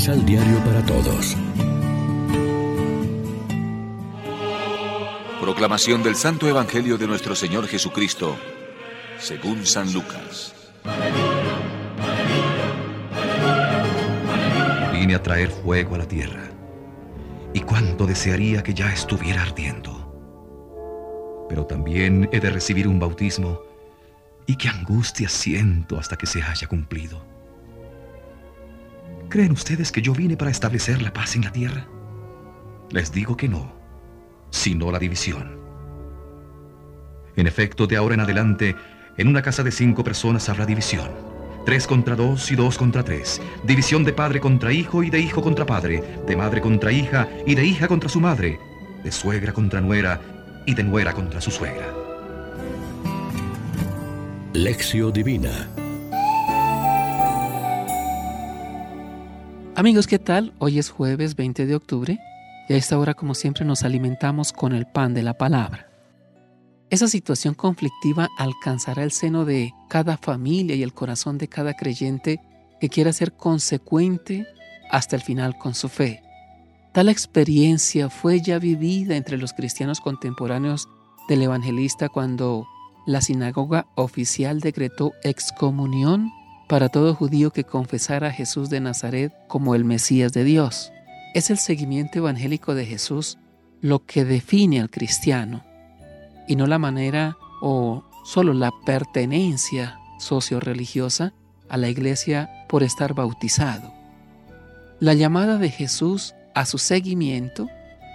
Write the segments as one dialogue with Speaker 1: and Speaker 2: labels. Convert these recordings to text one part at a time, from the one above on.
Speaker 1: Misal Diario para Todos.
Speaker 2: Proclamación del Santo Evangelio de nuestro Señor Jesucristo, según San Lucas.
Speaker 3: Vine a traer fuego a la tierra, y cuánto desearía que ya estuviera ardiendo. Pero también he de recibir un bautismo, y qué angustia siento hasta que se haya cumplido. ¿Creen ustedes que yo vine para establecer la paz en la tierra? Les digo que no, sino la división. En efecto, de ahora en adelante, en una casa de cinco personas habrá división. Tres contra dos y dos contra tres. División de padre contra hijo y de hijo contra padre. De madre contra hija y de hija contra su madre. De suegra contra nuera y de nuera contra su suegra.
Speaker 1: Lección Divina
Speaker 4: Amigos, ¿qué tal? Hoy es jueves 20 de octubre y a esta hora, como siempre, nos alimentamos con el pan de la palabra. Esa situación conflictiva alcanzará el seno de cada familia y el corazón de cada creyente que quiera ser consecuente hasta el final con su fe. Tal experiencia fue ya vivida entre los cristianos contemporáneos del evangelista cuando la sinagoga oficial decretó excomunión para todo judío que confesara a Jesús de Nazaret como el Mesías de Dios. Es el seguimiento evangélico de Jesús lo que define al cristiano y no la manera o solo la pertenencia socio-religiosa a la iglesia por estar bautizado. La llamada de Jesús a su seguimiento,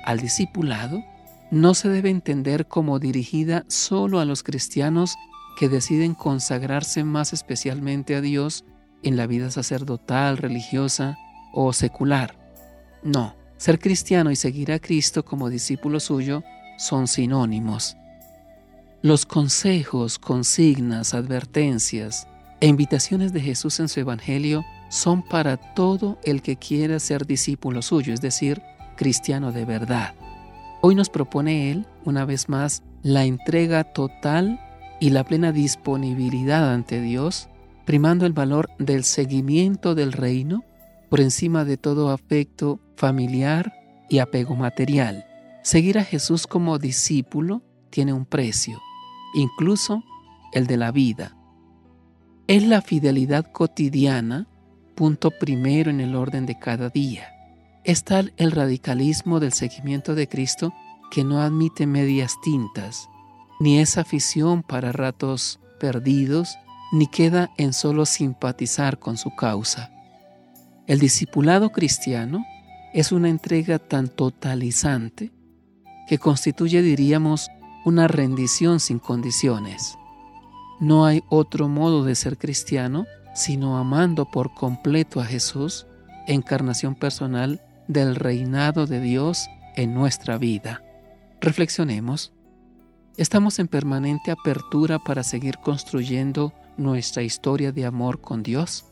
Speaker 4: al discipulado, no se debe entender como dirigida solo a los cristianos que deciden consagrarse más especialmente a Dios en la vida sacerdotal, religiosa o secular. No, ser cristiano y seguir a Cristo como discípulo suyo son sinónimos. Los consejos, consignas, advertencias e invitaciones de Jesús en su Evangelio son para todo el que quiera ser discípulo suyo, es decir, cristiano de verdad. Hoy nos propone Él, una vez más, la entrega total y la plena disponibilidad ante Dios, primando el valor del seguimiento del reino por encima de todo afecto familiar y apego material. Seguir a Jesús como discípulo tiene un precio, incluso el de la vida. Es la fidelidad cotidiana, punto primero en el orden de cada día. Es tal el radicalismo del seguimiento de Cristo que no admite medias tintas, ni es afición para ratos perdidos, ni queda en solo simpatizar con su causa. El discipulado cristiano es una entrega tan totalizante que constituye, diríamos, una rendición sin condiciones. No hay otro modo de ser cristiano sino amando por completo a Jesús, encarnación personal del reinado de Dios en nuestra vida. Reflexionemos. Estamos en permanente apertura para seguir construyendo nuestra historia de amor con Dios.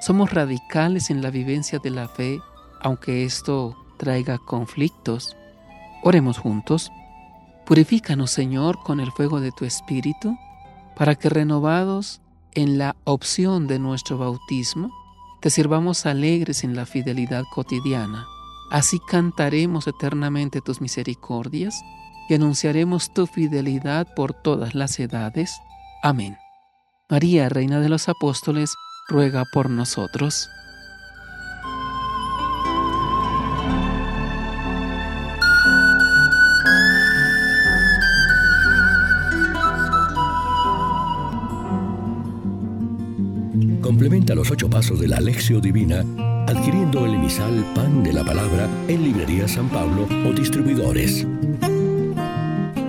Speaker 4: Somos radicales en la vivencia de la fe, aunque esto traiga conflictos. Oremos juntos. Purifícanos, Señor, con el fuego de tu Espíritu, para que renovados en la opción de nuestro bautismo, te sirvamos alegres en la fidelidad cotidiana. Así cantaremos eternamente tus misericordias y anunciaremos tu fidelidad por todas las edades. Amén. María, Reina de los Apóstoles, ruega por nosotros.
Speaker 1: Complementa los ocho pasos de la Alexio Divina adquiriendo el emisal Pan de la Palabra en Librería San Pablo o distribuidores.